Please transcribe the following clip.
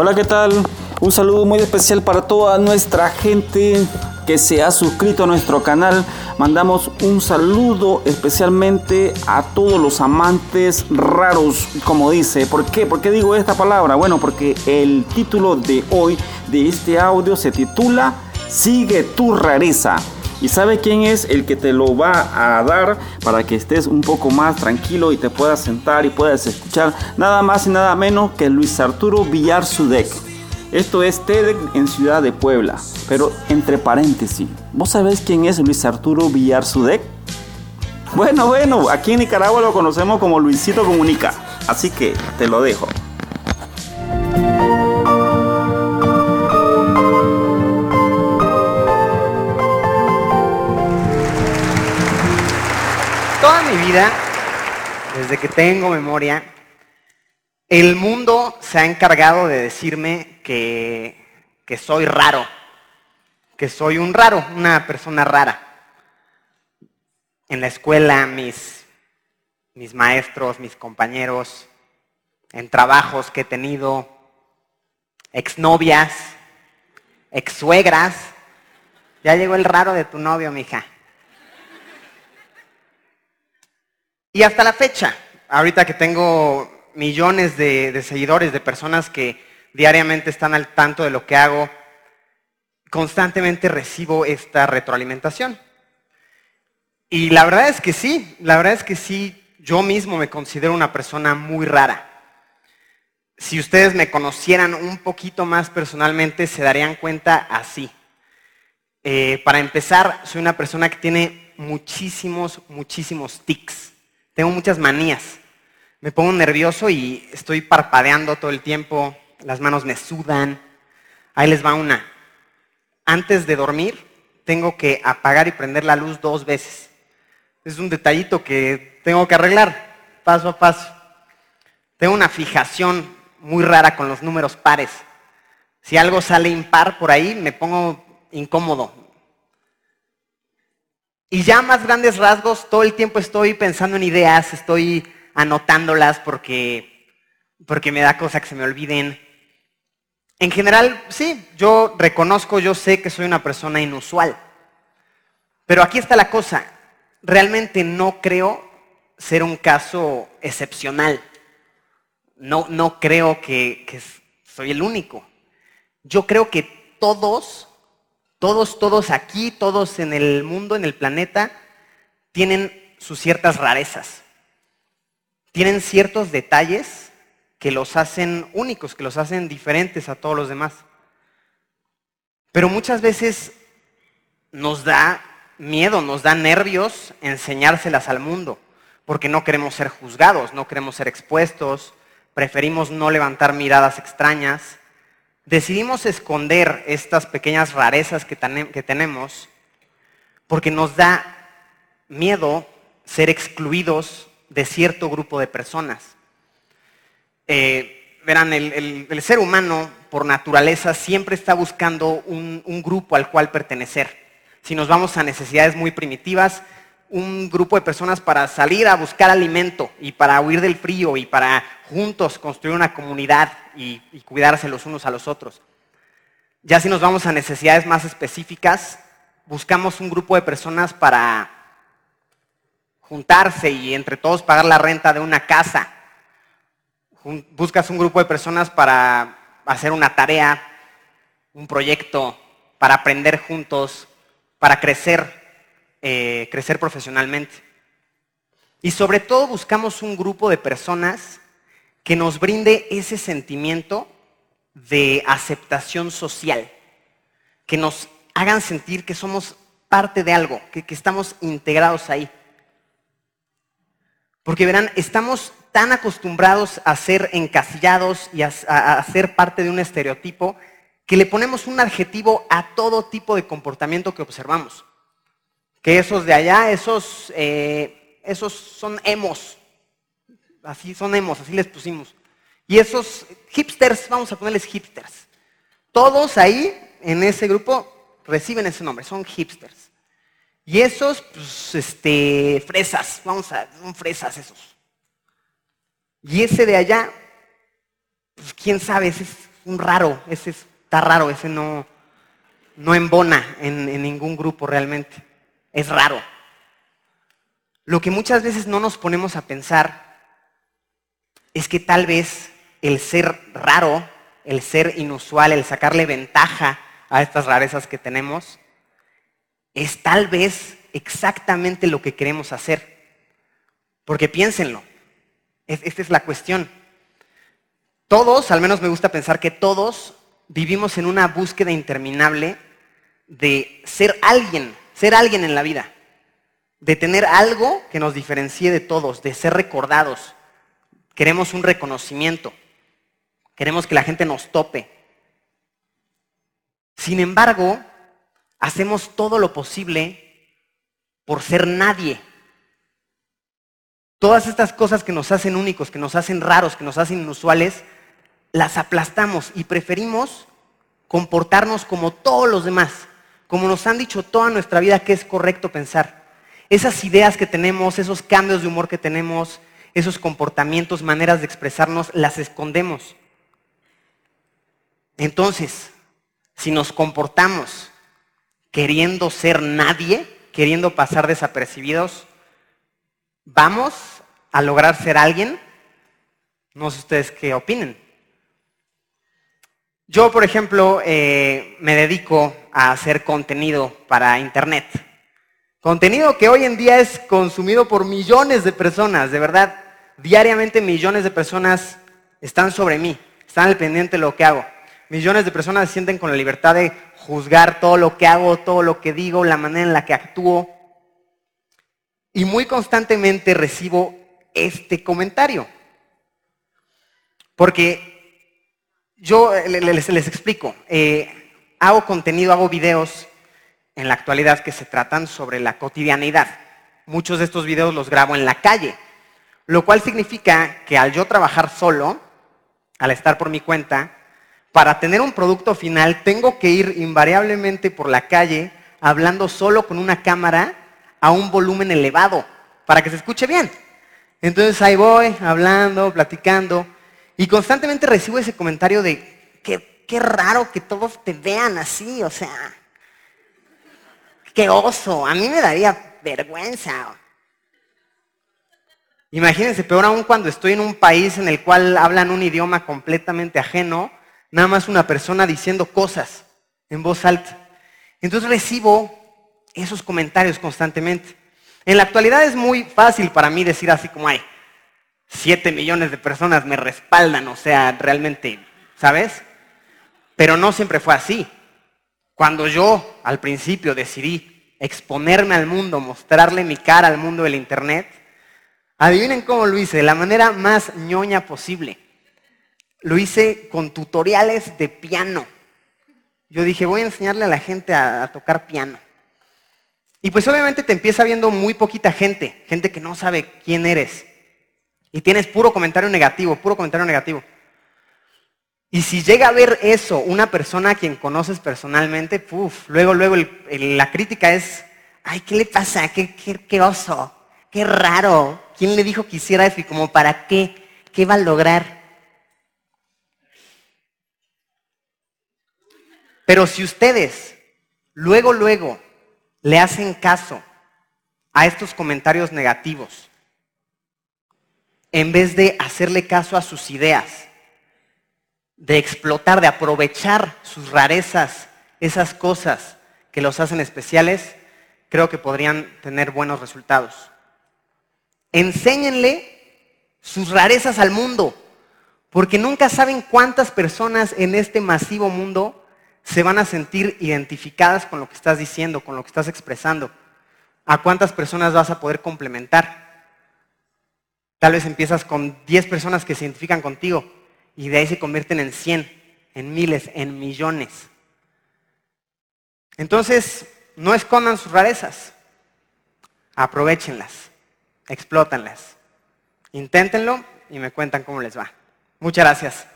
Hola, ¿qué tal? Un saludo muy especial para toda nuestra gente que se ha suscrito a nuestro canal. Mandamos un saludo especialmente a todos los amantes raros, como dice. ¿Por qué? ¿Por qué digo esta palabra? Bueno, porque el título de hoy de este audio se titula Sigue tu rareza. ¿Y sabe quién es el que te lo va a dar para que estés un poco más tranquilo y te puedas sentar y puedas escuchar nada más y nada menos que Luis Arturo Villar Sudek? Esto es TEDx en Ciudad de Puebla. Pero entre paréntesis, ¿vos sabés quién es Luis Arturo Villar Sudek? Bueno, bueno, aquí en Nicaragua lo conocemos como Luisito Comunica. Así que te lo dejo. Toda mi vida, desde que tengo memoria, el mundo se ha encargado de decirme que, que soy raro, que soy un raro, una persona rara. En la escuela, mis, mis maestros, mis compañeros, en trabajos que he tenido, exnovias, exsuegras. Ya llegó el raro de tu novio, mija. Y hasta la fecha, ahorita que tengo millones de, seguidores, de personas que diariamente están al tanto de lo que hago, constantemente recibo esta retroalimentación. Y la verdad es que sí, la verdad es que sí, yo mismo me considero una persona muy rara. Si ustedes me conocieran un poquito más personalmente, se darían cuenta así. Eh, para empezar, soy una persona que tiene muchísimos, muchísimos tics. Tengo muchas manías me pongo nervioso y estoy parpadeando todo el tiempo, las manos me sudan. Ahí les va una. Antes de dormir, tengo que apagar y prender la luz dos veces. Es un detallito que tengo que arreglar paso a paso. Tengo una fijación muy rara con los números pares. Si algo sale impar por ahí, me pongo incómodo. Y ya más grandes rasgos, todo el tiempo estoy pensando en ideas, estoy anotándolas porque, porque me da cosa que se me olviden. En general, sí, yo reconozco, yo sé que soy una persona inusual. Pero aquí está la cosa. Realmente no creo ser un caso excepcional. No, no creo que, que soy el único. Yo creo que todos, todos, todos aquí, todos en el mundo, en el planeta, tienen sus ciertas rarezas tienen ciertos detalles que los hacen únicos, que los hacen diferentes a todos los demás. Pero muchas veces nos da miedo, nos da nervios enseñárselas al mundo, porque no queremos ser juzgados, no queremos ser expuestos, preferimos no levantar miradas extrañas. Decidimos esconder estas pequeñas rarezas que, tenemos porque nos da miedo ser excluidos de cierto grupo de personas. Eh, verán, el, ser humano por naturaleza siempre está buscando un grupo al cual pertenecer. Si nos vamos a necesidades muy primitivas, un grupo de personas para salir a buscar alimento y para huir del frío y para juntos construir una comunidad y, cuidarse los unos a los otros. Ya si nos vamos a necesidades más específicas, buscamos un grupo de personas para juntarse y entre todos pagar la renta de una casa. Buscas un grupo de personas para hacer una tarea, un proyecto, para aprender juntos, para crecer, eh, crecer profesionalmente. Y sobre todo buscamos un grupo de personas que nos brinde ese sentimiento de aceptación social, que nos hagan sentir que somos parte de algo, que, que estamos integrados ahí. Porque verán, estamos tan acostumbrados a ser encasillados y a, ser parte de un estereotipo que le ponemos un adjetivo a todo tipo de comportamiento que observamos. Que esos de allá, esos, eh, esos son emos. Así son emos, así les pusimos. Y esos hipsters, vamos a ponerles hipsters. Todos ahí, en ese grupo, reciben ese nombre, son hipsters. Y esos, pues, este, fresas, vamos a, son fresas esos. Y ese de allá, pues quién sabe, es un raro, ese está raro, ese no, no embona en, en ningún grupo realmente. Es raro. Lo que muchas veces no nos ponemos a pensar es que tal vez el ser raro, el ser inusual, el sacarle ventaja a estas rarezas que tenemos, es tal vez exactamente lo que queremos hacer. Porque piénsenlo, esta es la cuestión. Todos, al menos me gusta pensar que todos vivimos en una búsqueda interminable de ser alguien, ser alguien en la vida, de tener algo que nos diferencie de todos, de ser recordados. Queremos un reconocimiento, queremos que la gente nos tope. Sin embargo, hacemos todo lo posible por ser nadie. Todas estas cosas que nos hacen únicos, que nos hacen raros, que nos hacen inusuales, las aplastamos y preferimos comportarnos como todos los demás, como nos han dicho toda nuestra vida que es correcto pensar. Esas ideas que tenemos, esos cambios de humor que tenemos, esos comportamientos, maneras de expresarnos, las escondemos. Entonces, si nos comportamos queriendo ser nadie, queriendo pasar desapercibidos, ¿vamos a lograr ser alguien? No sé ustedes qué opinen. Yo, por ejemplo, eh, me dedico a hacer contenido para Internet. Contenido que hoy en día es consumido por millones de personas, de verdad. Diariamente millones de personas están sobre mí, están al pendiente de lo que hago. Millones de personas sienten con la libertad de juzgar todo lo que hago, todo lo que digo, la manera en la que actúo. Y muy constantemente recibo este comentario. Porque yo eh, les, explico. Eh, hago contenido, hago videos en la actualidad que se tratan sobre la cotidianidad. Muchos de estos videos los grabo en la calle, lo cual significa que al yo trabajar solo, al estar por mi cuenta, para tener un producto final tengo que ir invariablemente por la calle hablando solo con una cámara a un volumen elevado para que se escuche bien. Entonces ahí voy hablando, platicando. Y constantemente recibo ese comentario de, qué, qué raro que todos te vean así, o sea, qué oso, a mí me daría vergüenza. Imagínense, peor aún cuando estoy en un país en el cual hablan un idioma completamente ajeno, nada más una persona diciendo cosas en voz alta. Entonces recibo esos comentarios constantemente. En la actualidad es muy fácil para mí decir así como, hay, Siete millones de personas me respaldan, o sea, realmente, ¿sabes? Pero no siempre fue así. Cuando yo al principio decidí exponerme al mundo, mostrarle mi cara al mundo del Internet, adivinen cómo lo hice, de la manera más ñoña posible. Lo hice con tutoriales de piano. Yo dije, voy a enseñarle a la gente a, tocar piano. Y pues obviamente te empieza viendo muy poquita gente, gente que no sabe quién eres. Y tienes puro comentario negativo, puro comentario negativo. Y si llega a ver eso una persona a quien conoces personalmente, puff, luego, luego la crítica es, ay, ¿qué le pasa? ¿Qué, qué, oso? ¿Qué raro? ¿Quién le dijo que hiciera eso y como para qué? ¿Qué va a lograr? Pero si ustedes luego, luego le hacen caso a estos comentarios negativos, en vez de hacerle caso a sus ideas, de explotar, de aprovechar sus rarezas, esas cosas que los hacen especiales, creo que podrían tener buenos resultados. Enséñenle sus rarezas al mundo, porque nunca saben cuántas personas en este masivo mundo se van a sentir identificadas con lo que estás diciendo, con lo que estás expresando. A cuántas personas vas a poder complementar. Tal vez empiezas con 10 personas que se identifican contigo y de ahí se convierten en cien, en miles, en millones. Entonces, no escondan sus rarezas. Aprovechenlas, explótanlas. Inténtenlo y me cuentan cómo les va. Muchas gracias.